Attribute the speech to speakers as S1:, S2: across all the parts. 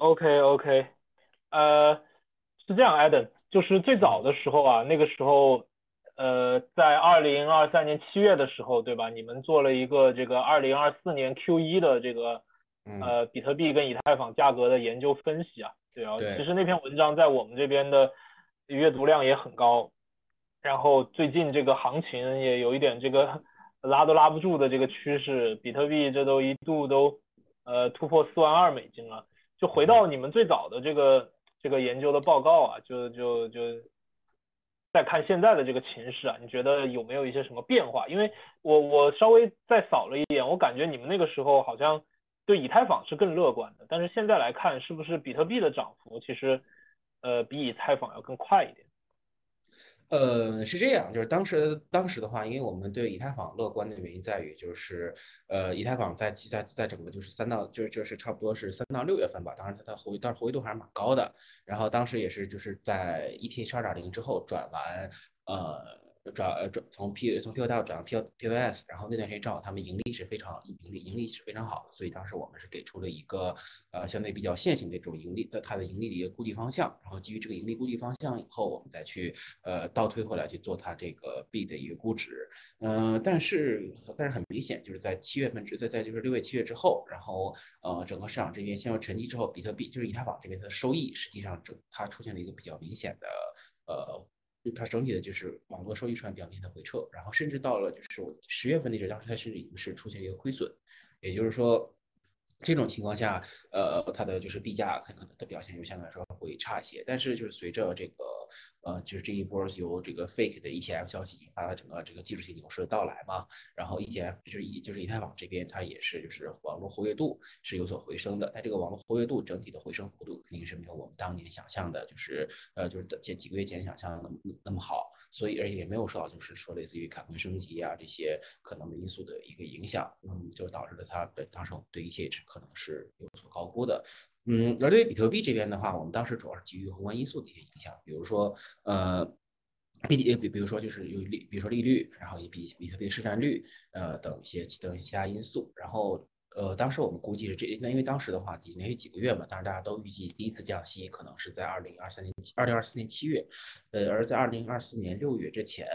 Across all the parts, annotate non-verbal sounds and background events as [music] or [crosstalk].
S1: OK OK，呃，是这样，Adam，就是最早的时候啊，那个时候，呃，在二零二三年七月的时候，对吧？你们做了一个这个二零二四年 Q 一的这个呃比特币跟以太坊价格的研究分析啊，对啊，其实那篇文章在我们这边的阅读量也很高，然后最近这个行情也有一点这个 [laughs] 拉都拉不住的这个趋势，比特币这都一度都呃突破四万二美金了。就回到你们最早的这个这个研究的报告啊，就就就再看现在的这个情势啊，你觉得有没有一些什么变化？因为我我稍微再扫了一眼，我感觉你们那个时候好像对以太坊是更乐观的，但是现在来看，是不是比特币的涨幅其实呃比以太坊要更快一点？
S2: 呃，是这样，就是当时当时的话，因为我们对以太坊乐观的原因在于，就是呃，以太坊在在在整个就是三到就就是差不多是三到六月份吧，当然它的活但是活跃度还是蛮高的。然后当时也是就是在 ETH 二点零之后转完，呃。转呃转从 P 从 P O 到转到 P O P O S，然后那段时间正好他们盈利是非常盈利盈利是非常好的，所以当时我们是给出了一个呃相对比较线性的这种盈利的它的盈利的一个估计方向，然后基于这个盈利估计方向以后，我们再去呃倒推回来去做它这个 B 的一个估值，嗯，但是但是很明显就是在七月份之在在就是六月七月之后，然后呃整个市场这边陷入沉寂之后，比特币就是以太坊这边的收益实际上整它出现了一个比较明显的呃。它整体的就是网络收益出现表面的回撤，然后甚至到了就是我十月份那阵，当时它甚至已经是出现一个亏损，也就是说，这种情况下，呃，它的就是币价可能的表现就相对来说会差一些，但是就是随着这个。呃，就是这一波由这个 fake 的 ETF 消息引发了整个这个技术性牛市的到来嘛，然后 ETF 就是以就是以太坊这边它也是就是网络活跃度是有所回升的，但这个网络活跃度整体的回升幅度肯定是没有我们当年想象的，就是呃就是前几个月前想象的那么那么好，所以而且也没有受到就是说类似于卡顿升级啊这些可能的因素的一个影响，嗯，就导致了它本当时我们对 ETH 可能是有所高估的。嗯，而对于比特币这边的话，我们当时主要是基于宏观因素的一些影响，比如说，呃比比比如说就是有利，比如说利率，然后也比比特币市占率，呃等一些等一些其他因素，然后。呃，当时我们估计是这，那因为当时的话，已经连续几个月嘛，当然大家都预计第一次降息可能是在二零二三年二零二四年七月，呃，而在二零二四年六月之前，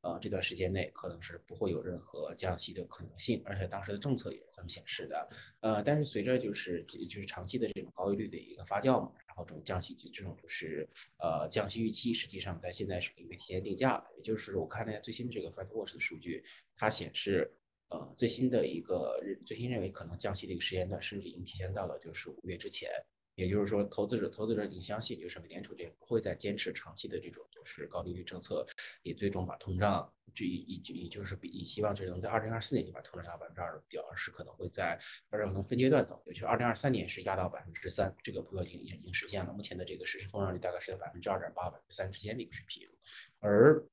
S2: 呃，这段时间内可能是不会有任何降息的可能性，而且当时的政策也是这么显示的，呃，但是随着就是就是长期的这种高利率的一个发酵嘛，然后这种降息这种就是呃降息预期，实际上在现在是已经提前定价了，也就是我看了一下最新的这个 Fed Watch 的数据，它显示。呃，最新的一个最新认为可能降息的一个时间段，甚至已经提前到了就是五月之前。也就是说，投资者投资者已经相信，就是美联储这不会再坚持长期的这种就是高利率政策，也最终把通胀这一也就是比希望就是能在二零二四年就把通胀压到百分之二的目标，而是可能会在而且可能分阶段走，也就是二零二三年是压到百分之三，这个目标已经已经实现了。目前的这个实时通胀率大概是在百分之二点八、百分之三之间的一个水平，而。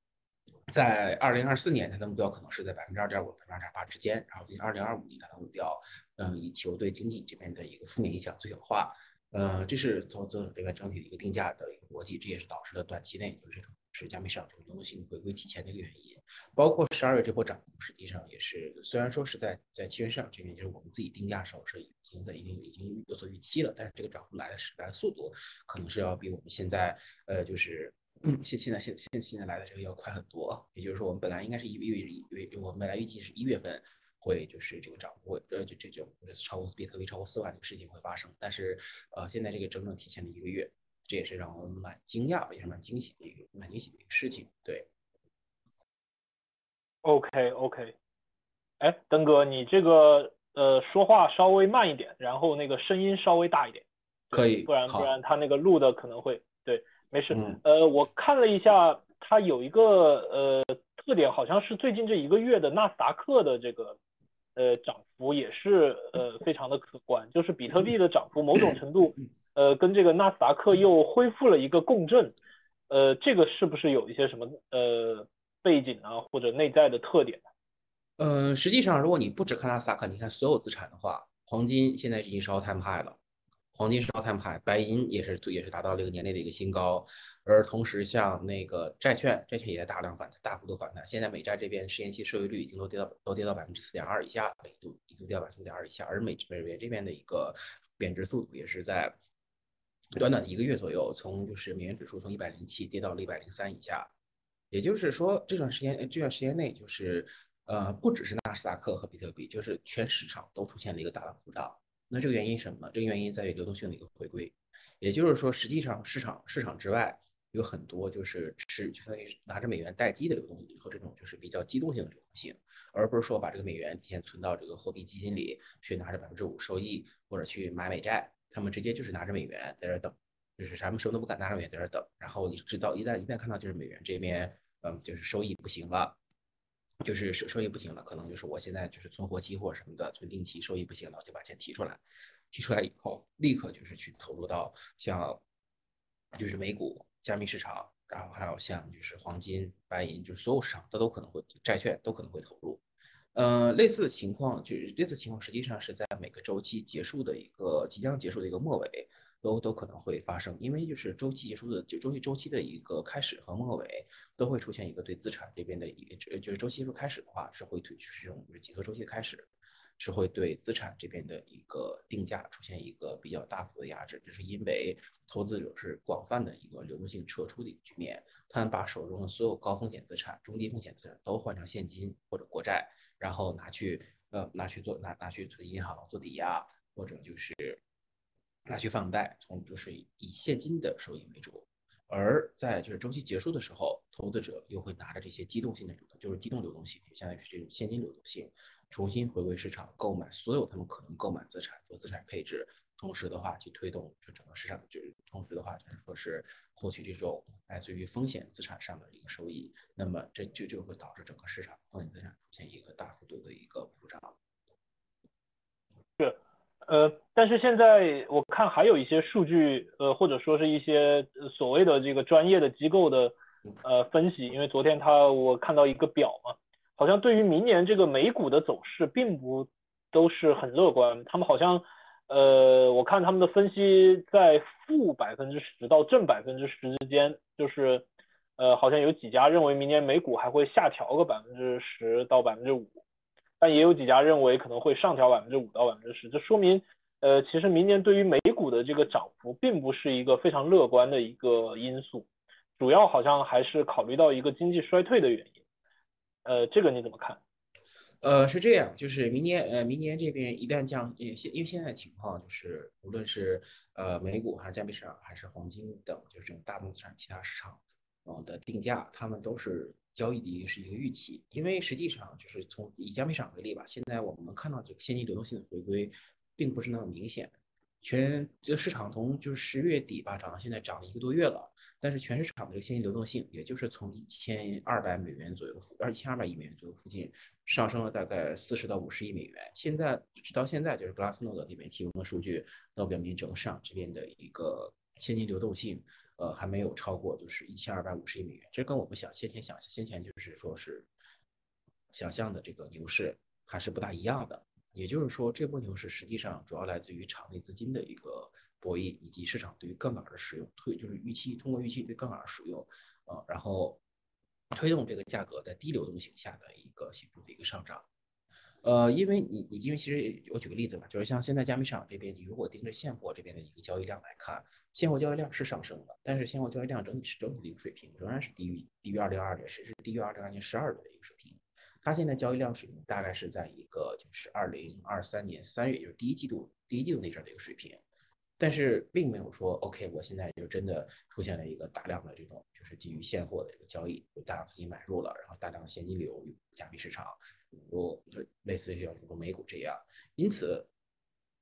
S2: 在二零二四年，它的目标可能是在百分之二点五、百分之二点八之间。然后，在二零二五年，它的目标，嗯，以求对经济这边的一个负面影响最小化。呃，这是投资者这边整体的一个定价的一个逻辑，这也是导致了短期内就是这种是加密市场这种流动性回归体现的一个原因。包括十二月这波涨幅，实际上也是虽然说是在在期权市场这边，就是我们自己定价时候是已经在已经已经有所预期了，但是这个涨幅来的时来速度，可能是要比我们现在呃就是。嗯，现现在现现现在来的这个要快很多，也就是说，我们本来应该是一月一月，我们本来预计是一月份会就是这个涨幅，呃，就这种超过比特币超过四万这个事情会发生，但是呃，现在这个整整提前了一个月，这也是让我们蛮惊讶，也是蛮惊喜的一个蛮惊喜的一个事情。对
S1: ，OK OK，哎，登哥，你这个呃说话稍微慢一点，然后那个声音稍微大一点，
S2: 可以，
S1: 不然不然他那个录的可能会对。没事，呃，我看了一下，它有一个呃特点，好像是最近这一个月的纳斯达克的这个呃涨幅也是呃非常的可观，就是比特币的涨幅某种程度呃跟这个纳斯达克又恢复了一个共振，呃，这个是不是有一些什么呃背景啊或者内在的特点呢？
S2: 嗯，实际上如果你不只看纳斯达克，你看所有资产的话，黄金现在已经是 all time high 了。黄金是高碳牌，白银也是也是达到了一个年内的一个新高，而同时像那个债券，债券也在大量反弹大幅度反弹。现在美债这边十年期收益率已经都跌到都跌到百分之四点二以下，一度一度跌到百分之四点二以下，而美美元这边的一个贬值速度也是在短短的一个月左右，从就是美元指数从一百零七跌到了一百零三以下。也就是说，这段时间这段时间内，就是呃，不只是纳斯达克和比特币，就是全市场都出现了一个大的浮涨。那这个原因什么？这个原因在于流动性的一个回归，也就是说，实际上市场市场之外有很多就是是相当于拿着美元待机的流动性和这种就是比较机动性的流动性，而不是说把这个美元提前存到这个货币基金里去拿着百分之五收益或者去买美债，他们直接就是拿着美元在这等，就是什么时候都不敢拿着美元在这等，然后你直到一旦一旦看到就是美元这边嗯就是收益不行了。就是收收益不行了，可能就是我现在就是存活期或什么的存定期收益不行了，就把钱提出来，提出来以后立刻就是去投入到像就是美股、加密市场，然后还有像就是黄金、白银，就是所有市场它都可能会债券都可能会投入。呃，类似的情况就是类似情况实际上是在每个周期结束的一个即将结束的一个末尾。都都可能会发生，因为就是周期结束的就周期周期的一个开始和末尾都会出现一个对资产这边的一个就是周期结束开始的话是会推是这种就是几何周期的开始，是会对资产这边的一个定价出现一个比较大幅的压制，这是因为投资者是广泛的一个流动性撤出的一个局面，他们把手中的所有高风险资产、中低风险资产都换成现金或者国债，然后拿去呃拿去做拿拿去存银行做抵押或者就是。拿去放贷，从就是以现金的收益为主，而在就是周期结束的时候，投资者又会拿着这些机动性的流动，就是机动流动性，相当于是这种现金流动性，重新回归市场购买所有他们可能购买资产做资产配置，同时的话去推动这整个市场，就是同时的话就是说是获取这种来自于风险资产上的一个收益，那么这就就会导致整个市场风险资产出现一个大幅度的一个普涨。
S1: 是。呃，但是现在我看还有一些数据，呃，或者说是一些所谓的这个专业的机构的呃分析，因为昨天他我看到一个表嘛，好像对于明年这个美股的走势并不都是很乐观，他们好像呃，我看他们的分析在负百分之十到正百分之十之间，就是呃，好像有几家认为明年美股还会下调个百分之十到百分之五。但也有几家认为可能会上调百分之五到百分之十，这说明，呃，其实明年对于美股的这个涨幅并不是一个非常乐观的一个因素，主要好像还是考虑到一个经济衰退的原因，呃，这个你怎么看？
S2: 呃，是这样，就是明年，呃，明年这边一旦降，因现因为现在情况就是，无论是呃美股还是加密市场还是黄金等，就是这种大宗资产其他市场，嗯的定价，他们都是。交易的一个是一个预期，因为实际上就是从以加密市场为例吧，现在我们看到这个现金流动性的回归，并不是那么明显。全这个市场从就是十月底吧涨到现在涨了一个多月了，但是全市场的这个现金流动性，也就是从一千二百美元左右，二一千二百亿美元左右附近上升了大概四十到五十亿美元。现在直到现在，就是 Glassnode 里面提供的数据都表明，整个市场这边的一个现金流动性。呃，还没有超过就是一千二百五十亿美元，这跟我们想先前想先前就是说是想象的这个牛市还是不大一样的。也就是说，这波牛市实际上主要来自于场内资金的一个博弈，以及市场对于杠杆的使用推，就是预期通过预期对杠杆使用，呃，然后推动这个价格在低流动性下的一个显著的一个上涨。呃，因为你你因为其实我举个例子吧，就是像现在加密市场这边，你如果盯着现货这边的一个交易量来看，现货交易量是上升的，但是现货交易量整体是整体的一个水平仍然是低于低于二零二二年，甚至低于二零二二年十二月的一个水平。它现在交易量水平大概是在一个就是二零二三年三月，就是第一季度第一季度那阵的一个水平。但是并没有说，OK，我现在就真的出现了一个大量的这种，就是基于现货的这个交易，就大量资金买入了，然后大量现金流入加密市场，如就类似于如美股这样。因此，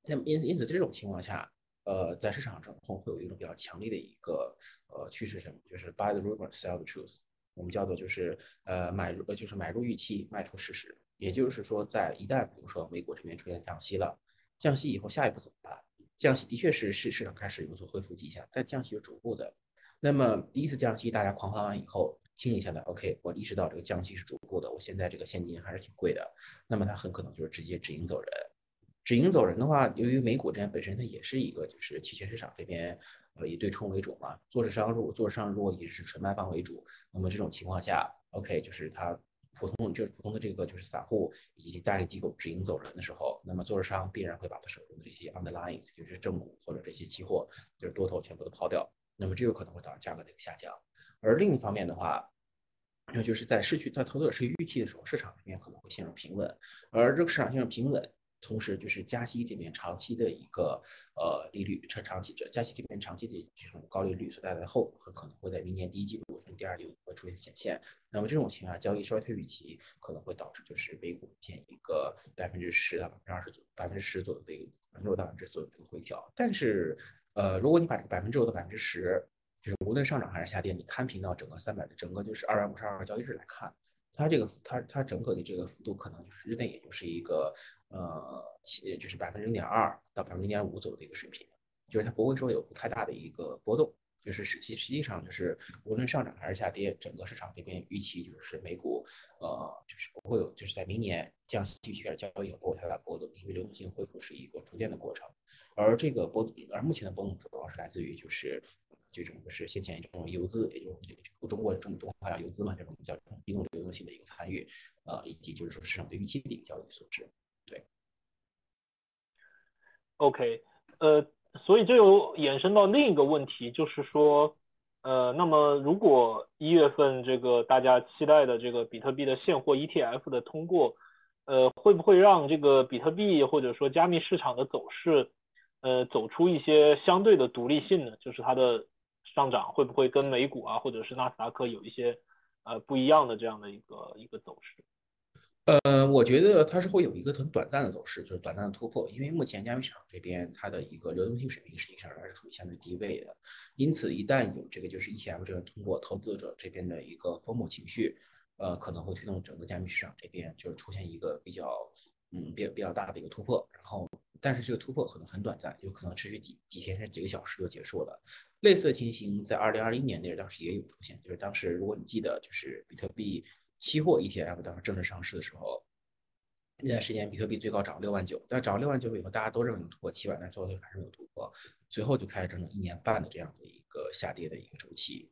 S2: 那么因因此这种情况下，呃，在市场中会有一种比较强烈的一个呃趋势，什么？就是 buy the rumor, sell the truth，我们叫做就是呃买入，就是买入预期，卖出事实。也就是说，在一旦比如说美国这边出现降息了，降息以后下一步怎么办？降息的确是市市场开始有所恢复迹象，但降息是逐步的。那么第一次降息大家狂欢完以后，清醒下来，OK，我意识到这个降息是逐步的，我现在这个现金还是挺贵的，那么他很可能就是直接止盈走人。止盈走人的话，由于美股这边本身它也是一个就是期权市场这边呃以对冲为主嘛，做市商如果做市商如果也是纯卖方为主，那么这种情况下，OK 就是它普通就是普通的这个就是散户以及代理机构止盈走人的时候，那么做市商必然会把他手中的这些 underlying 就是正股或者这些期货就是多头全部都抛掉，那么这有可能会导致价格的一个下降。而另一方面的话，那就是在失去在投资者是预期的时候，市场这边可能会陷入平稳，而这个市场陷入平稳。同时，就是加息这边长期的一个呃利率，长长期这加息这边长期的这种高利率所带来的后果，很可能会在明年第一季度甚至第二季度会出现显现。那么这种情况下，交易衰退预期可能会导致就是美股见一个百分之十到百分之二十左百分之十左右的一个百分之六到百分之左右的一个回调。但是，呃，如果你把这个百分之五到百分之十，就是无论上涨还是下跌，你摊平到整个三百的整个就是二百五十二个交易日来看。它这个它它整个的这个幅度可能就是日内也就是一个呃，七就是百分之零点二到百分之零点五左右的一个水平，就是它不会说有太大的一个波动，就是实际实际上就是无论上涨还是下跌，整个市场这边预期就是美股呃就是不会有就是在明年降息继续开始交易后不会太大波动，因为流动性恢复是一个逐渐的过程，而这个波而目前的波动主要是来自于就是。这种是先前这种游资，也就是中国中中华游资嘛，这种叫移动流动性的一个参与，呃，以及就是说市场对预期的一个交易所致。对。
S1: OK，呃，所以这又延伸到另一个问题，就是说，呃，那么如果一月份这个大家期待的这个比特币的现货 ETF 的通过，呃，会不会让这个比特币或者说加密市场的走势，呃，走出一些相对的独立性呢？就是它的。上涨会不会跟美股啊，或者是纳斯达克有一些呃不一样的这样的一个一个走势？
S2: 呃，我觉得它是会有一个很短暂的走势，就是短暂的突破。因为目前加密市场这边它的一个流动性水平实际上还是处于相对低位的，因此一旦有这个就是 ETF 这边通过投资者这边的一个疯魔情绪，呃，可能会推动整个加密市场这边就是出现一个比较嗯比比较大的一个突破。然后，但是这个突破可能很短暂，有可能持续几几天甚至几个小时就结束了。类似的情形在二零二一年那当时也有出现，就是当时如果你记得，就是比特币期货 ETF 当时正式上市的时候，那段时间比特币最高涨六万九，但涨了六万九以后，大家都认为能突破七万，但最后还是没有突破，随后就开始整整一年半的这样的一个下跌的一个周期。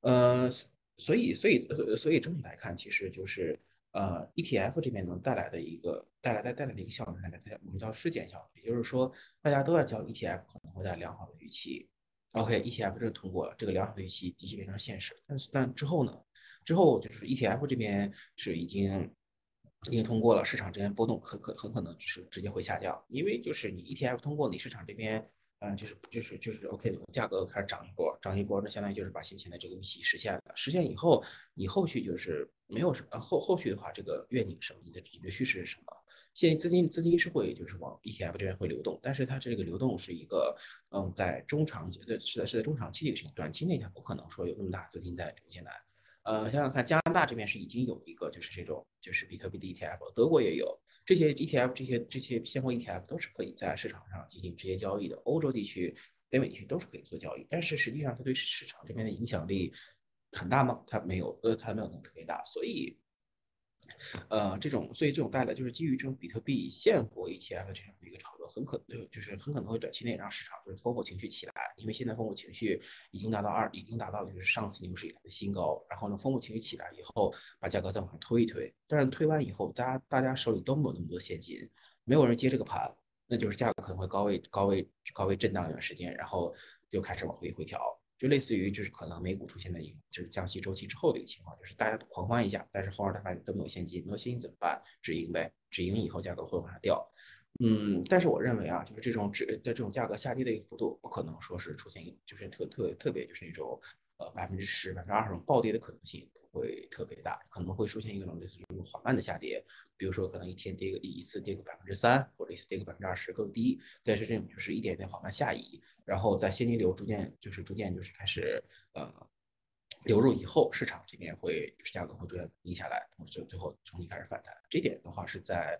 S2: 呃，所以所以所以整体来看，其实就是呃 ETF 这边能带来的一个带来带带来的一个效应，大家我们叫事件效应，也就是说大家都在交 ETF，可能会带来良好的预期。OK，ETF 这通过了，这个良好的预期的确变成现实。但是，但之后呢？之后就是 ETF 这边是已经已经通过了，市场这边波动很可很可能就是直接会下降，因为就是你 ETF 通过，你市场这边嗯就是就是就是 OK，价格开始涨一波，涨一波，那相当于就是把先前的这个预期实现了。实现以后，你后续就是没有什么后后续的话，这个愿景什么，你的你的趋势是什么？现在资金资金是会就是往 ETF 这边会流动，但是它这个流动是一个，嗯，在中长期，对，是在是在中长期的一个事情，短期内它不可能说有那么大资金在流进来。呃，想想看，加拿大这边是已经有一个就是这种就是比特币的 ETF，德国也有这些 ETF，这些这些现货 ETF 都是可以在市场上进行直接交易的。欧洲地区、北美地区都是可以做交易，但是实际上它对市场这边的影响力很大吗？它没有，呃，它没有那么特别大，所以。呃，这种所以这种带来就是基于这种比特币现货 ETF 这样的一个炒，很可能就是很可能会短期内让市场就是烽火情绪起来，因为现在烽火情绪已经达到二，已经达到就是上次牛市以来的新高，然后呢，烽火情绪起来以后，把价格再往上推一推，但是推完以后，大家大家手里都没有那么多现金，没有人接这个盘，那就是价格可能会高位高位高位震荡一段时间，然后就开始往回回调。就类似于就是可能美股出现的一个就是降息周期之后的一个情况，就是大家狂欢一下，但是后面大家都没有现金，没有现金怎么办？止盈呗，止盈以后价格会往下掉。嗯，但是我认为啊，就是这种止的这种价格下跌的一个幅度，不可能说是出现一就是特特特别就是那种呃百分之十、百分之二十种暴跌的可能性不。会特别大，可能会出现一种类似于缓慢的下跌，比如说可能一天跌个一次跌个百分之三，或者一次跌个百分之二十更低，但是这种就是一点点缓慢下移，然后在现金流逐渐就是逐渐就是开始呃流入以后，市场这边会就是价格会逐渐稳定下来，同时最后重新开始反弹。这点的话是在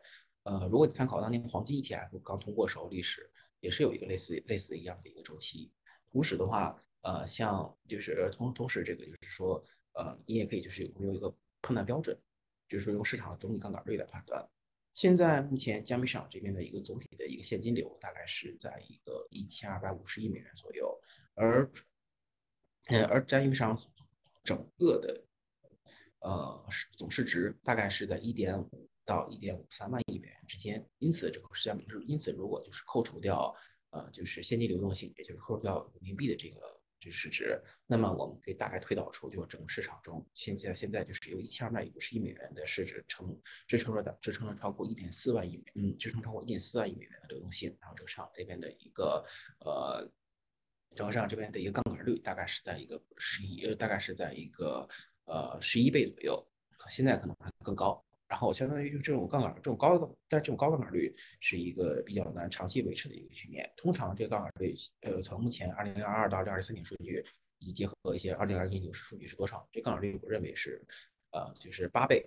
S2: 呃如果你参考当年黄金 ETF 刚通过时候历史，也是有一个类似类似一样的一个周期。同时的话，呃像就是同同时这个就是说。呃，你也可以就是有没有一个判断标准，就是说用市场的总体杠杆率来判断。现在目前加密市场这边的一个总体的一个现金流大概是在一个一千二百五十亿美元左右，而呃而加密市场整个的呃总市值大概是在一点五到一点五三万亿美元之间，因此这个市场就是因此如果就是扣除掉呃就是现金流动性，也就是扣除掉人民币的这个。这市值，那么我们可以大概推导出，就整个市场中，现在现在就是有一千二百五十亿美元的市值撑支撑了的支撑了超过一点四万亿美，嗯，支撑超过一点四万亿美元的流动性。然后这个市场这边的一个呃，整个市场这边的一个杠杆率大概是在一个十一，呃，大概是在一个呃十一倍左右，现在可能还更高。然后相当于就这种杠杆，这种高的，但这种高杠杆率是一个比较难长期维持的一个局面。通常这个杠杆率，呃，从目前二零二二到二零二三年数据，以及结合一些二零二一牛市数据是多少？这杠杆率我认为是，呃，就是八倍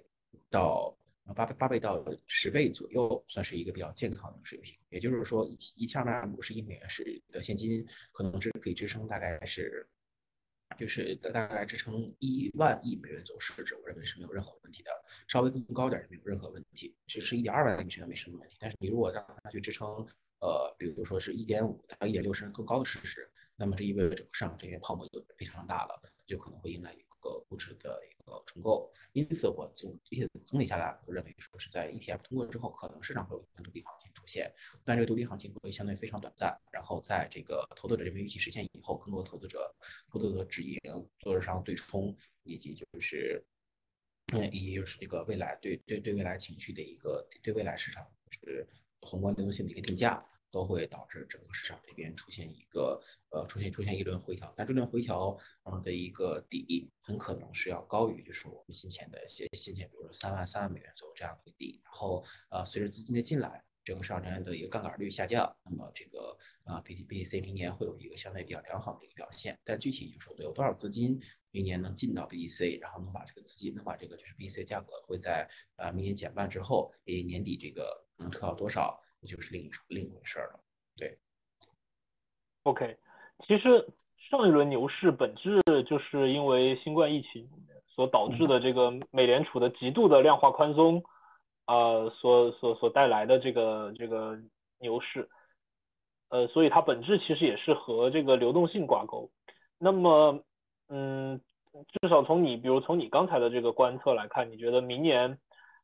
S2: 到八倍八倍到十倍左右，算是一个比较健康的水平。也就是说，一千二百五十亿美元是的现金，可能是可以支撑大概是。就是大概支撑一万亿美元走市值，我认为是没有任何问题的，稍微更高点也没有任何问题，只是一点二万亿美元没什么问题。但是你如果让它去支撑，呃，比如说是一点五到一点六甚至更高的市值，那么这意味着整个市场这些泡沫就非常大了，就可能会迎来一个估值的一个重构。因此，我总总体下来，我认为说是在 ETF 通过之后，可能市场会有独立行情出现，但这个独立行情会相对非常短暂。然后在这个投资者这边预期实现以后，更多投资者、投资者止盈、做上对冲，以及就是，嗯，以及就是这个未来对对对未来情绪的一个对未来市场是宏观流动性的一个定价。都会导致整个市场这边出现一个呃出现出现一轮回调，但这轮回调嗯的一个底很可能是要高于就是我们先前的先先前比如说三万三万美元左右这样的一个底，然后呃随着资金的进来，整个市场的一个杠杆率下降，那么这个啊 B T B C 明年会有一个相对比较良好的一个表现，但具体就是说有多少资金明年能进到 B T C，然后能把这个资金能把这个就是 B T C 价格会在啊明年减半之后，也年底这个能推到多少？就是另一另一回事了，对。
S1: OK，其实上一轮牛市本质就是因为新冠疫情所导致的这个美联储的极度的量化宽松，呃，所所所带来的这个这个牛市，呃，所以它本质其实也是和这个流动性挂钩。那么，嗯，至少从你比如从你刚才的这个观测来看，你觉得明年？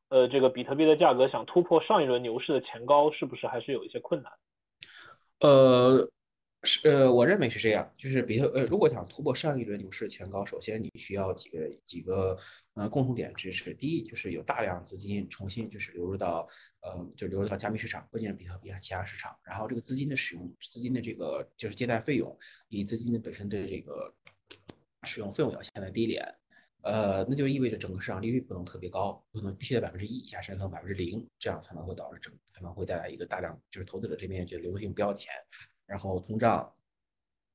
S1: 呃，这个比特币的价格想突破上一轮牛市的前高，是不是还是有一些困难？
S2: 呃，是呃，我认为是这样，就是比特呃，如果想突破上一轮牛市前高，首先你需要几个几个呃共同点支持。第一，就是有大量资金重新就是流入到呃，就流入到加密市场，不仅是比特币，啊其他市场。然后这个资金的使用，资金的这个就是借贷费用，以资金的本身的这个使用费用要现在低廉。呃，那就意味着整个市场利率不能特别高，不能必须在百分之一以下，甚至到百分之零，这样才能会导致整可能会带来一个大量就是投资者这边就流动性不要钱，然后通胀，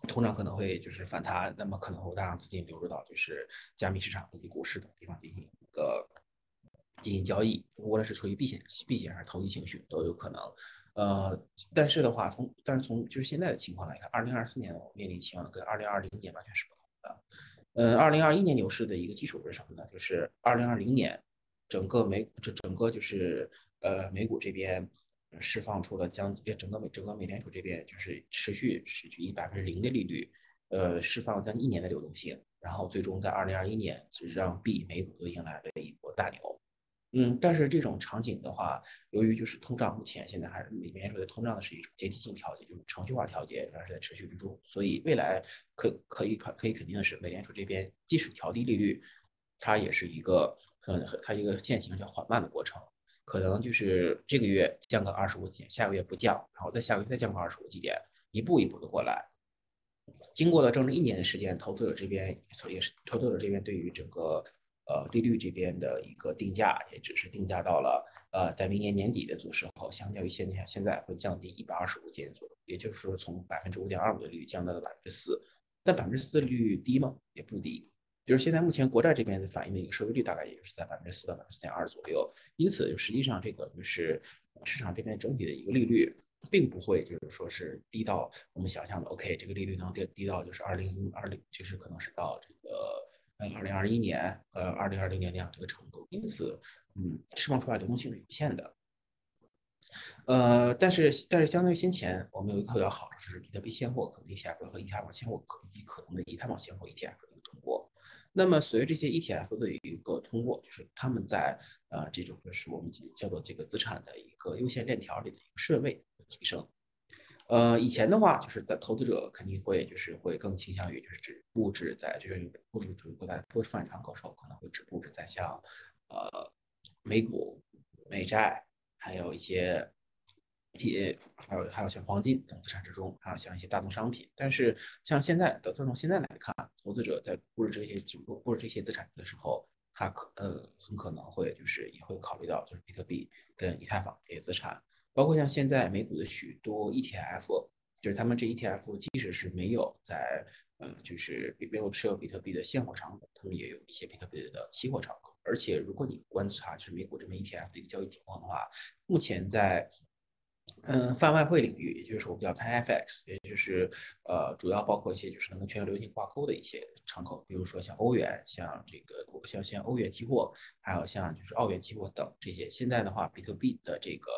S2: 通常可能会就是反弹，那么可能会大量资金流入到就是加密市场以及股市等地方进行一个进行交易，无论是出于避险避险还是投机情绪都有可能。呃，但是的话，从但是从就是现在的情况来看，二零二四年面临情况跟二零二零年完全是不同的。呃，二零二一年牛市的一个基础是什么呢？就是二零二零年，整个美这整个就是呃美股这边释放出了将近整个美整个美联储这边就是持续持续以百分之零的利率，呃释放了将近一年的流动性，然后最终在二零二一年让币美股都迎来了一波大牛。嗯，但是这种场景的话，由于就是通胀目前现在还是美联储的通胀的是一种阶梯性调节，就是程序化调节，还是在持续之中，所以未来可可以可可以肯定的是，美联储这边即使调低利率，它也是一个很很它一个线性而且缓慢的过程，可能就是这个月降个二十五点，下个月不降，然后再下个月再降个二十五基点，一步一步的过来。经过了整整一年的时间，投资者这边也是投资者这边对于整个。呃，利率这边的一个定价也只是定价到了，呃，在明年年底的时候，相较于现在现在会降低一百二十五点左右，也就是说从百分之五点二五的利率降到了百分之四。但百分之四的利率低吗？也不低，就是现在目前国债这边反映的一个收益率大概也就是在百分之四到百分之四点二左右。因此，实际上这个就是市场这边整体的一个利率，并不会就是说是低到我们想象的 OK，这个利率能跌低到就是二零二零，就是可能是到这个呃。二零二一年，呃，二零二零年那样这个程度，因此，嗯，释放出来流动性是有限的。呃，但是但是相对于先前，我们有一个比较好的就是比特币现货可能 ETF 和以太坊现货可以及可能的以太坊现货 ETF 的一个通过。那么随着这些 ETF 的一个通过，就是他们在呃这种就是我们叫做这个资产的一个优先链条里的一个顺位提升。呃，以前的话就是的投资者肯定会就是会更倾向于就是只布置在就是布置就是不在不是放场口时候可能会只布置在像呃美股、美债，还有一些。些还有还有像黄金等资产之中，还有像一些大宗商品。但是像现在的，就从现在来看，投资者在布置这些布布置这些资产的时候，他可呃很可能会就是也会考虑到就是比特币跟以太坊这些资产，包括像现在美股的许多 ETF，就是他们这 ETF 即使是没有在嗯就是没有持有比特币的现货敞口，他们也有一些比特币的期货敞口。而且如果你观察就是美股这边 ETF 的一个交易情况的话，目前在嗯，泛外汇领域，也就是我们叫 PanFX，也就是呃，主要包括一些就是能跟全球流行挂钩的一些敞口，比如说像欧元、像这个像像欧元期货，还有像就是澳元期货等这些。现在的话，比特币的这个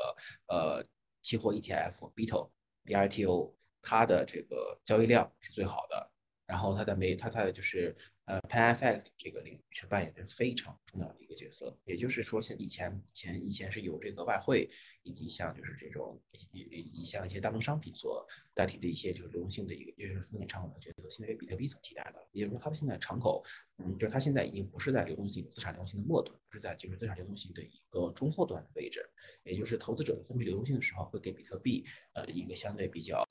S2: 呃期货 ETF b e t o BITO，它的这个交易量是最好的，然后它的每它它的就是呃 PanFX 这个领域是扮演着非常重要的一个角色。也就是说，像以前以前以前是由这个外汇。以及像就是这种以以像一些大宗商品所代替的一些就是流动性的一个就是风险敞口的角色，现在被比特币所替代了。也就是说，它的现在敞口，嗯，就是它现在已经不是在流动性资产流动性的末端，是在就是资产流动性的一个中后端的位置。也就是投资者分配流动性的时候，会给比特币呃一个相对比较。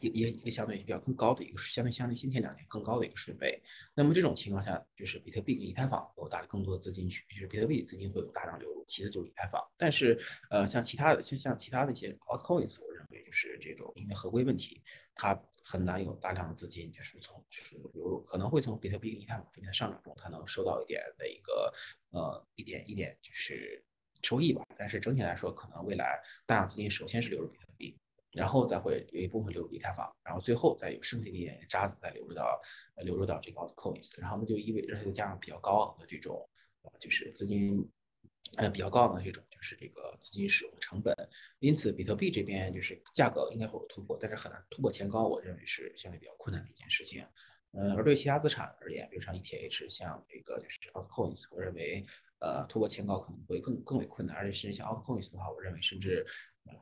S2: 一一一个相对比较更高的一个相对相对先前两年更高的一个水位，那么这种情况下，就是比特币跟以太坊有大更多的资金去，就是比特币资金会有大量流入，其次就是以太坊。但是，呃，像其他的，像像其他的一些 altcoins，我认为就是这种因为合规问题，它很难有大量的资金就是从就是流入，可能会从比特币、以太坊这边上涨中，它能收到一点的一个呃一点一点就是收益吧。但是整体来说，可能未来大量资金首先是流入比特币。然后再会有一部分流入以太坊，然后最后再有剩下的一点渣子再流入到流入到这个 coins，然后那就意味着再加上比较高昂的这种呃就是资金呃比较高昂的这种就是这个资金使用的成本，因此比特币这边就是价格应该会有突破，但是很难突破前高，我认为是相对比较困难的一件事情。嗯，而对其他资产而言，比如像 ETH，像这个就是 altcoins，我认为呃突破前高可能会更更为困难，而且甚至像 altcoins 的话，我认为甚至。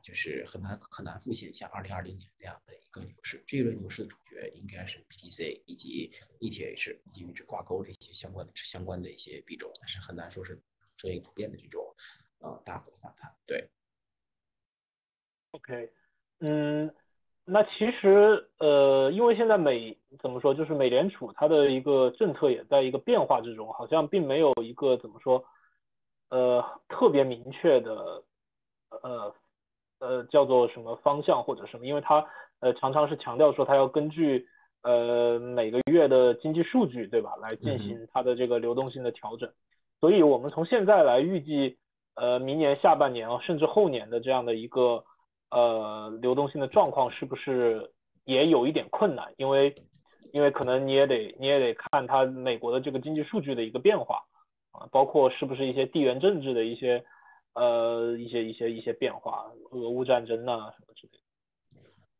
S2: 就是很难很难复现像二零二零年那样的一个牛市。这一轮牛市的主角应该是 BTC 以及 ETH 以及与之挂钩的一些相关的相关的一些币种，但是很难说是出现普遍的这种呃大幅的反弹。对。
S1: OK，嗯，那其实呃，因为现在美怎么说，就是美联储它的一个政策也在一个变化之中，好像并没有一个怎么说呃特别明确的呃。呃，叫做什么方向或者什么？因为它呃常常是强调说它要根据呃每个月的经济数据，对吧，来进行它的这个流动性的调整。所以，我们从现在来预计，呃，明年下半年啊，甚至后年的这样的一个呃流动性的状况，是不是也有一点困难？因为因为可能你也得你也得看它美国的这个经济数据的一个变化啊，包括是不是一些地缘政治的一些。呃，一些一些一些变化，俄乌战争呐什么之类的。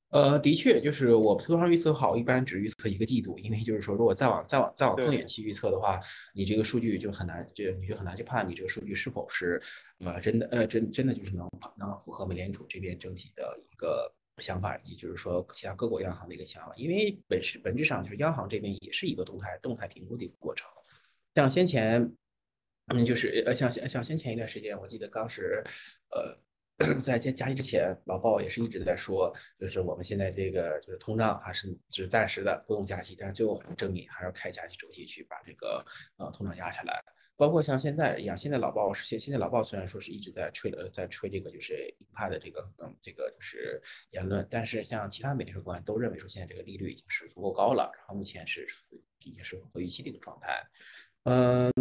S2: 呃，的确，就是我通常预测好，一般只预测一个季度，因为就是说，如果再往再往再往更远期预测的话，你这个数据就很难，就你就很难去判断你这个数据是否是呃真的呃真真的就是能能符合美联储这边整体的一个想法，以及就是说其他各国央行的一个想法，因为本是本质上就是央行这边也是一个动态动态评估的一个过程，像先前。嗯，就是呃，像像像先前一段时间，我记得当时，呃，在加加息之前，老鲍也是一直在说，就是我们现在这个就是通胀还是只是暂时的，不用加息，但是最后证明还是要开加息周期去把这个呃通胀压下来。包括像现在一样，现在老鲍是现现在老鲍虽然说是一直在吹的，在吹这个就是鹰派的这个嗯这个就是言论，但是像其他美联储官员都认为说现在这个利率已经是足够高了，然后目前是已经是符合预期的一个状态，嗯。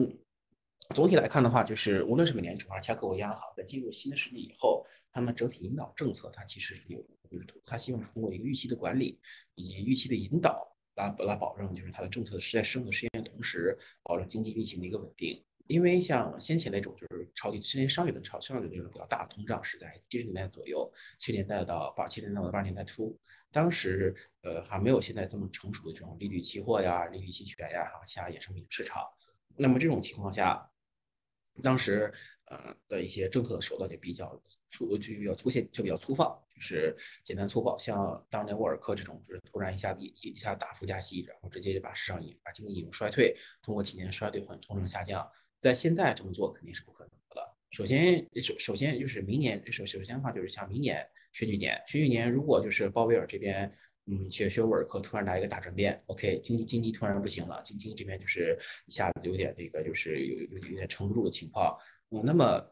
S2: 总体来看的话，就是无论是美联储还是其他各国央行，在进入新的世纪以后，他们整体引导政策，它其实是有，就是它希望是通过一个预期的管理以及预期的引导，来来保证就是它的政策是在升的时间同时，保证经济运行的一个稳定。因为像先前那种就是超级之前商业的超商业的那种比较大通胀是在七十年代左右，七十年代到八七十年代到八十年代初，当时呃还没有现在这么成熟的这种利率期货呀、利率期权呀，还有其他衍生品市场。那么这种情况下，当时呃的一些政策手段就比较粗，就比较粗线，就比较粗放。就是简单粗暴，像当年沃尔克这种，就是突然一下一一下大幅加息，然后直接就把市场引把经济引入衰退，通过几年衰退换通胀下降，在现在这么做肯定是不可能的。首先首首先就是明年首首先的话就是像明年选举年，选举年如果就是鲍威尔这边嗯学学文科突然来一个大转变，OK 经济经济突然不行了，经济这边就是一下子有点这个就是有有有点撑不住的情况，嗯那么。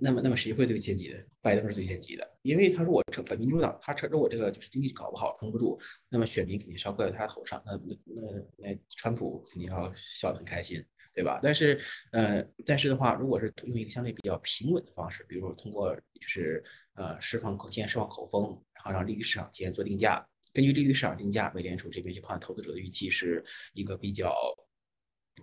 S2: 那么，那么谁会最先急的？拜登是最先急的，因为他说我成本民主党，他趁着我这个就是经济搞不好，撑不住，那么选民肯定是要怪在他头上。那那那川普肯定要笑得很开心，对吧？但是，呃，但是的话，如果是用一个相对比较平稳的方式，比如说通过就是呃释放口，提前释放口风，然后让利率市场提前做定价，根据利率市场定价，美联储这边去判投资者的预期是一个比较。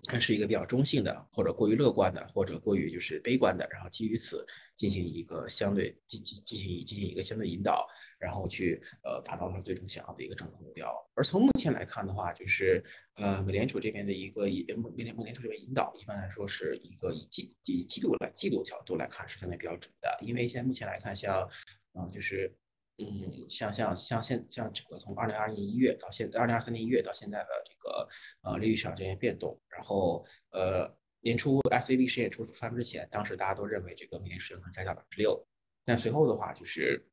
S2: 它是一个比较中性的，或者过于乐观的，或者过于就是悲观的，然后基于此进行一个相对进进进行进行一个相对引导，然后去呃达到他最终想要的一个政策目标。而从目前来看的话，就是呃美联储这边的一个以美联美联储这边引导，一般来说是一个以季以季度来季度角度来看是相对比较准的，因为现在目前来看，像嗯就是。嗯，像像像现像这个从二零二一年一月到现二零二三年一月到现在的这个呃利率市场这些变动，然后呃年初 S V B 实验出发生之前，当时大家都认为这个美联储可能摘到百分之六，但随后的话就是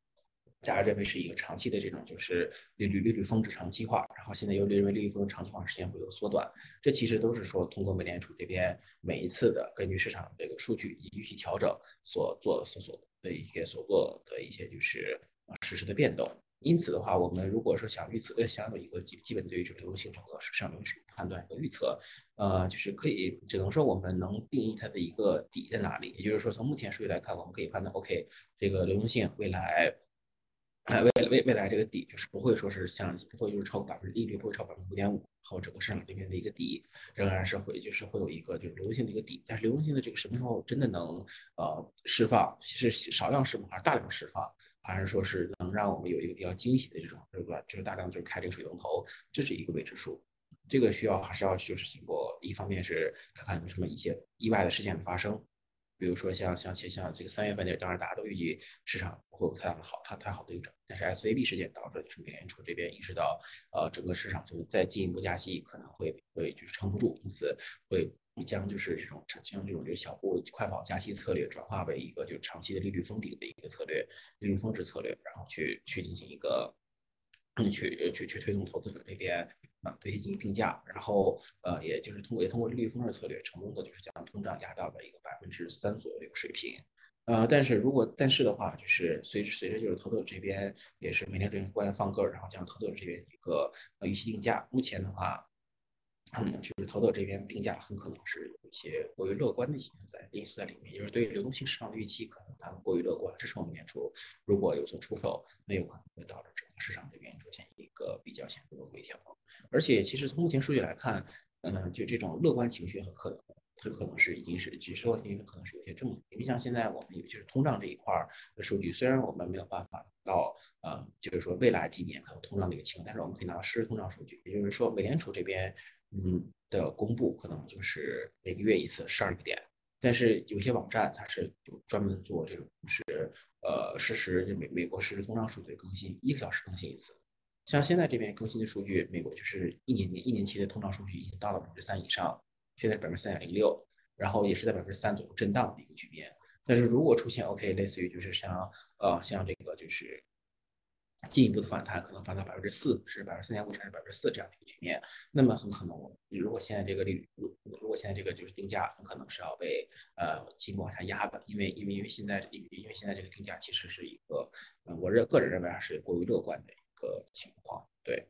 S2: 大家认为是一个长期的这种就是利率利率峰值长期化，然后现在又认为利率峰值长期化时间会有缩短，这其实都是说通过美联储这边每一次的根据市场这个数据以预期调整所做所所的一些所做的一些就是。实时的变动，因此的话，我们如果说想预测，呃，想有一个基基本对于这个流动性整个市场流去判断和预测，呃，就是可以，只能说我们能定义它的一个底在哪里。也就是说，从目前数据来看，我们可以判断，OK，这个流动性未来，哎，未未未来这个底就是不会说是像不会就是超过百分之利率不会超百分之五点五，后整个市场这边的一个底仍然是会就是会有一个就是流动性的一个底，但是流动性的这个什么时候真的能呃释放，是少量释放还是大量释放？还是说是能让我们有一个比较惊喜的这种，对吧？就是大量就是开这个水龙头，这是一个未知数。这个需要还是要就是经过，一方面是看看有什么一些意外的事件的发生，比如说像像像像这个三月份的，当然大家都预计市场不会有太大的好，太太好的一种。但是 S V B 事件导致就是美联储这边意识到，呃，整个市场就是再进一步加息可能会会就是撑不住，因此会。将就是这种将这种就是小步快跑加息策略转化为一个就是长期的利率封顶的一个策略，利率峰值策略，然后去去进行一个，去去去推动投资者这边啊对其进行定价，然后呃也就是通过也通过利率峰值策略成功的就是将通胀压到了一个百分之三左右的一个水平，呃但是如果但是的话就是随着随着就是投资者这边也是每天这边官员放歌，然后将投资者这边一个预期定价，目前的话。嗯，就是投资者这边定价很可能是有一些过于乐观的因素在因素在里面，就是对于流动性市场的预期可能他们过于乐观，这是我们年初如果有所出手，那有可能会导致整个市场这边出现一个比较显著的回调。而且其实从目前数据来看，嗯，就这种乐观情绪很可能很可能是已经是，只说因为可能是有些正面。你像现在我们有就是通胀这一块的数据，虽然我们没有办法到呃，就是说未来几年可能通胀的一个情况，但是我们可以拿到实时通胀数据，也就是说美联储这边。嗯的公布可能就是每个月一次十二个点，但是有些网站它是就专门做这种是呃实时就美美国实时通胀数据更新，一个小时更新一次。像现在这边更新的数据，美国就是一年年一年期的通胀数据已经到了百分之三以上，现在百分之三点零六，然后也是在百分之三左右震荡的一个局面。但是如果出现 OK 类似于就是像呃像这个就是。进一步的反弹可能反弹百分之四，是百分之三点五甚至百分之四这样的一个局面，那么很可能，你如果现在这个利率，如果现在这个就是定价，很可能是要被呃进一步往下压的，因为因为因为现在因因为现在这个定价其实是一个，呃，我认个人认为还是过于乐观的一个情况。对。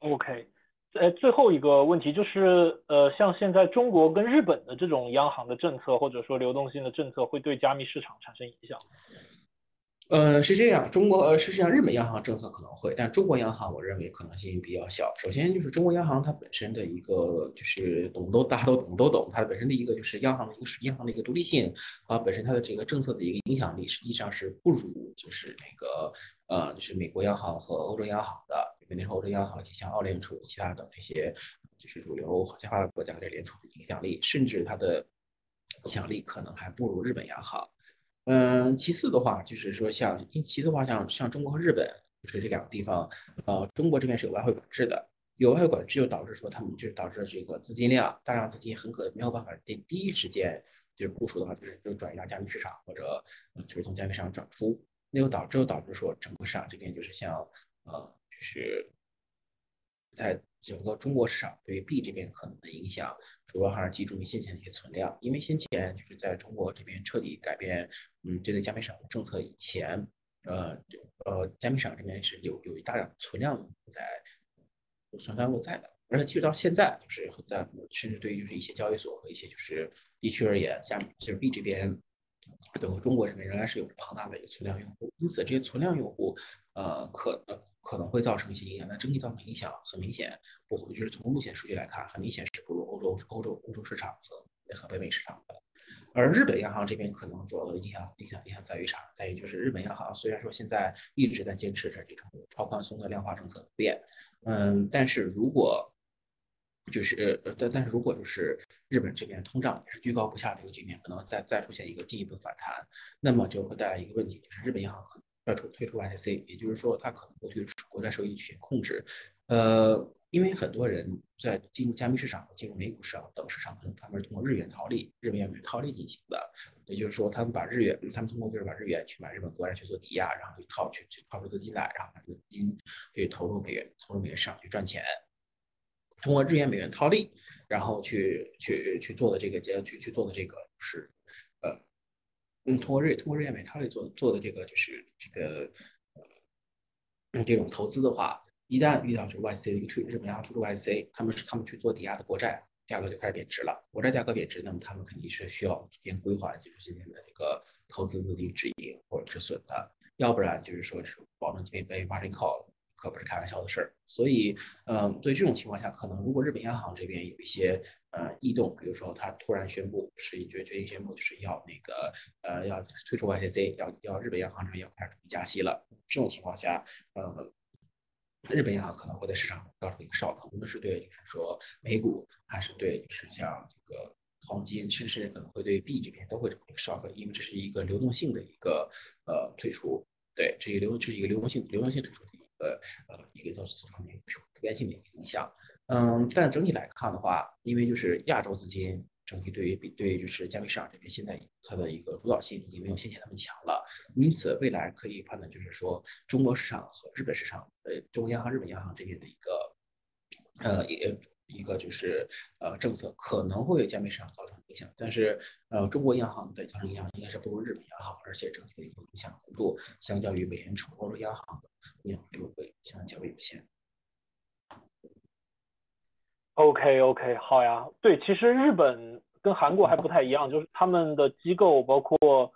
S1: OK，呃，最后一个问题就是，呃，像现在中国跟日本的这种央行的政策或者说流动性的政策，会对加密市场产生影响？
S2: 呃，是这样，中国呃，实上日本央行政策可能会，但中国央行我认为可能性比较小。首先就是中国央行它本身的一个就是懂都大家都懂都懂，它本身的一个就是央行的一个银行的一个独立性啊，本身它的这个政策的一个影响力实际上是不如就是那个呃就是美国央行和欧洲央行的，因为那时候欧洲央行就像澳联储、其他的这些就是主流国际化的国家的联储的影响力，甚至它的影响力可能还不如日本央行。嗯，其次的话就是说，像其次的话，像像中国和日本，就是这两个地方，呃，中国这边是有外汇管制的，有外汇管制就导致说他们就导致这个资金量大量资金很可没有办法第第一时间就是部署的话，就是就转移到加密市场或者就是从加密市场转出，那又导致又导致说整个市场这边就是像呃就是在整个中国市场对于币这边可能的影响。主要还是集中于先前的一些存量，因为先前就是在中国这边彻底改变，嗯，这对加密市场的政策以前，呃，呃，加密市场这边是有有一大量存量在，存量落在的，而且其实到现在就是在甚至对于就是一些交易所和一些就是地区而言，加密就是币这边，整个中国这边仍然是有庞大的一个存量用户，因此这些存量用户，呃，可能。可能会造成一些影响，但整体造成影响很明显，不就是从目前数据来看，很明显是不如欧洲、欧洲、欧洲市场和和北美市场的。而日本央行这边可能主要的影响影响影响在于啥？在于就是日本央行虽然说现在一直在坚持着这种超宽松的量化政策不变，嗯，但是如果就是呃，但但是如果就是日本这边通胀也是居高不下的一个局面，可能再再出现一个进一步反弹，那么就会带来一个问题，就是日本央行可能。要出退出 YTC，也就是说，它可能会退出国债收益权控制。呃，因为很多人在进入加密市场、进入美股市场等市场，他们是通过日元套利、日元套利进行的。也就是说，他们把日元，他们通过就是把日元去买日本国债去做抵押，然后去套去去套出资金来，然后把这个资金去投入美元，投入美元市场去赚钱。通过日元美元套利，然后去去去做的这个结去去做的这个是。嗯，通过瑞通过日元美套利做做的这个就是这个呃这种投资的话，一旦遇到就是 YC 的一个退日本央行推出 YC，他们是他们去做抵押的国债价格就开始贬值了，国债价格贬值，那么他们肯定是需要提前规划就是今天的这个投资资金止盈或者止损的，要不然就是说是保证这边被 margin call。可不是开玩笑的事儿，所以，嗯，对这种情况下，可能如果日本央行这边有一些呃异动，比如说他突然宣布是决决定宣布就是要那个呃要退出 YCC，要要日本央行这边要开始加息了，这种情况下，呃，日本央行可能会对市场造成一个 shock，无论是对就是说美股，还是对就是像这个黄金，甚至可能会对币这边都会造成一个 shock，因为这是一个流动性的一个呃退出，对，这个流这是一个流动性流动性退出。呃呃，一个造成普遍性的一个影响。嗯，但整体来看的话，因为就是亚洲资金整体对于比对于就是加密市场这边现在它的一个主导性已经没有先前那么强了，因此未来可以判断就是说中国市场和日本市场，呃，中国央行、日本央行这边的一个呃也一个就是呃政策可能会对加密市场造成影响，但是呃中国央行的造成影响应该是不如日本央行，而且整体的影响幅度相较于美联储、欧洲央行的。就会相较有限。
S1: OK OK，好呀。对，其实日本跟韩国还不太一样，就是他们的机构包括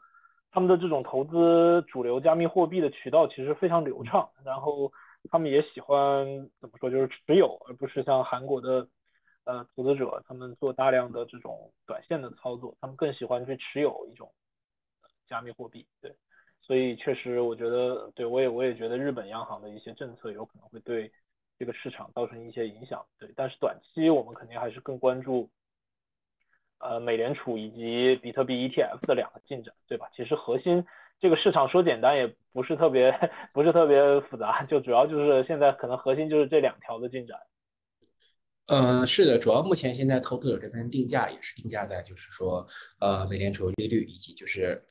S1: 他们的这种投资主流加密货币的渠道其实非常流畅，然后他们也喜欢怎么说，就是持有，而不是像韩国的呃投资者他们做大量的这种短线的操作，他们更喜欢去持有一种加密货币。对。所以确实，我觉得，对我也我也觉得日本央行的一些政策有可能会对这个市场造成一些影响，对。但是短期我们肯定还是更关注，呃，美联储以及比特币 ETF 的两个进展，对吧？其实核心这个市场说简单也不是特别 [laughs] 不是特别复杂，就主要就是现在可能核心就是这两条的进展。
S2: 嗯，是的，主要目前现在投资者这边定价也是定价在就是说，呃，美联储利率以及就是。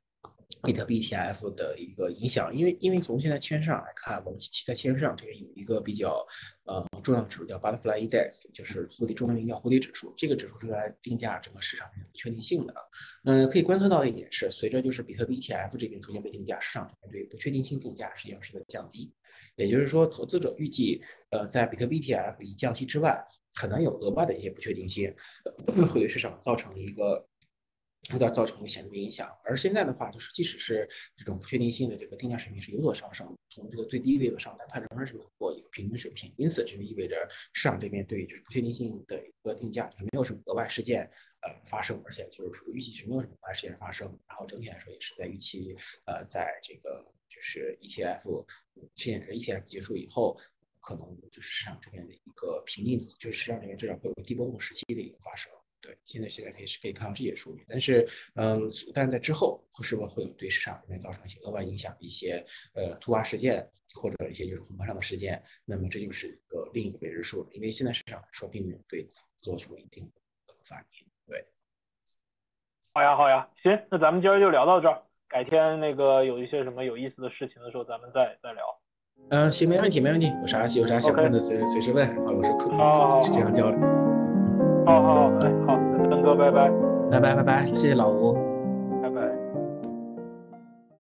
S2: 比特币 ETF 的一个影响，因为因为从现在期权市场来看，我们期在期权市场这边有一个比较呃重要指数叫 Butterfly Index，就是蝴蝶中文名叫蝴蝶指数。这个指数是用来定价整个市场的不确定性的。嗯，可以观测到一点是，随着就是比特币 ETF 这边逐渐被定价，市场对不确定性定价实际上是在降低。也就是说，投资者预计呃在比特币 ETF 以降息之外，可能有额外的一些不确定性，会对市场造成一个。有点造成一个显著影响。而现在的话，就是即使是这种不确定性的这个定价水平是有所上升，从这个最低位的上，但它仍然是过一个平均水平。因此，就意味着市场这边对就是不确定性的一个定价，就是没有什么额外事件呃发生，而且就是说预期是没有什么额外事件发生。然后整体来说也是在预期呃在这个就是 ETF 现 ETF 结束以后，可能就是市场这边的一个平静，就是市场这边至少会有低波动时期的一个发生。对，现在现在可以是可以看到这些数据，但是，嗯，但是在之后会是否会有对市场里面造成一些额外影响，一些呃突发事件或者一些就是宏观上的事件，那么这就是一个另一个未知数了，因为现在市场来说并没有对此做出一定的反应。对，
S1: 好呀好呀，行，那咱们今儿就聊到这儿，改天那个有一些什么有意思的事情的时候，咱们再再聊。
S2: 嗯，行，没问题没问题，有啥有啥想问的随随时问，然后有时可就这样交流。
S1: 好好好，哎好，登哥拜拜，
S2: 拜拜拜拜，谢谢老吴。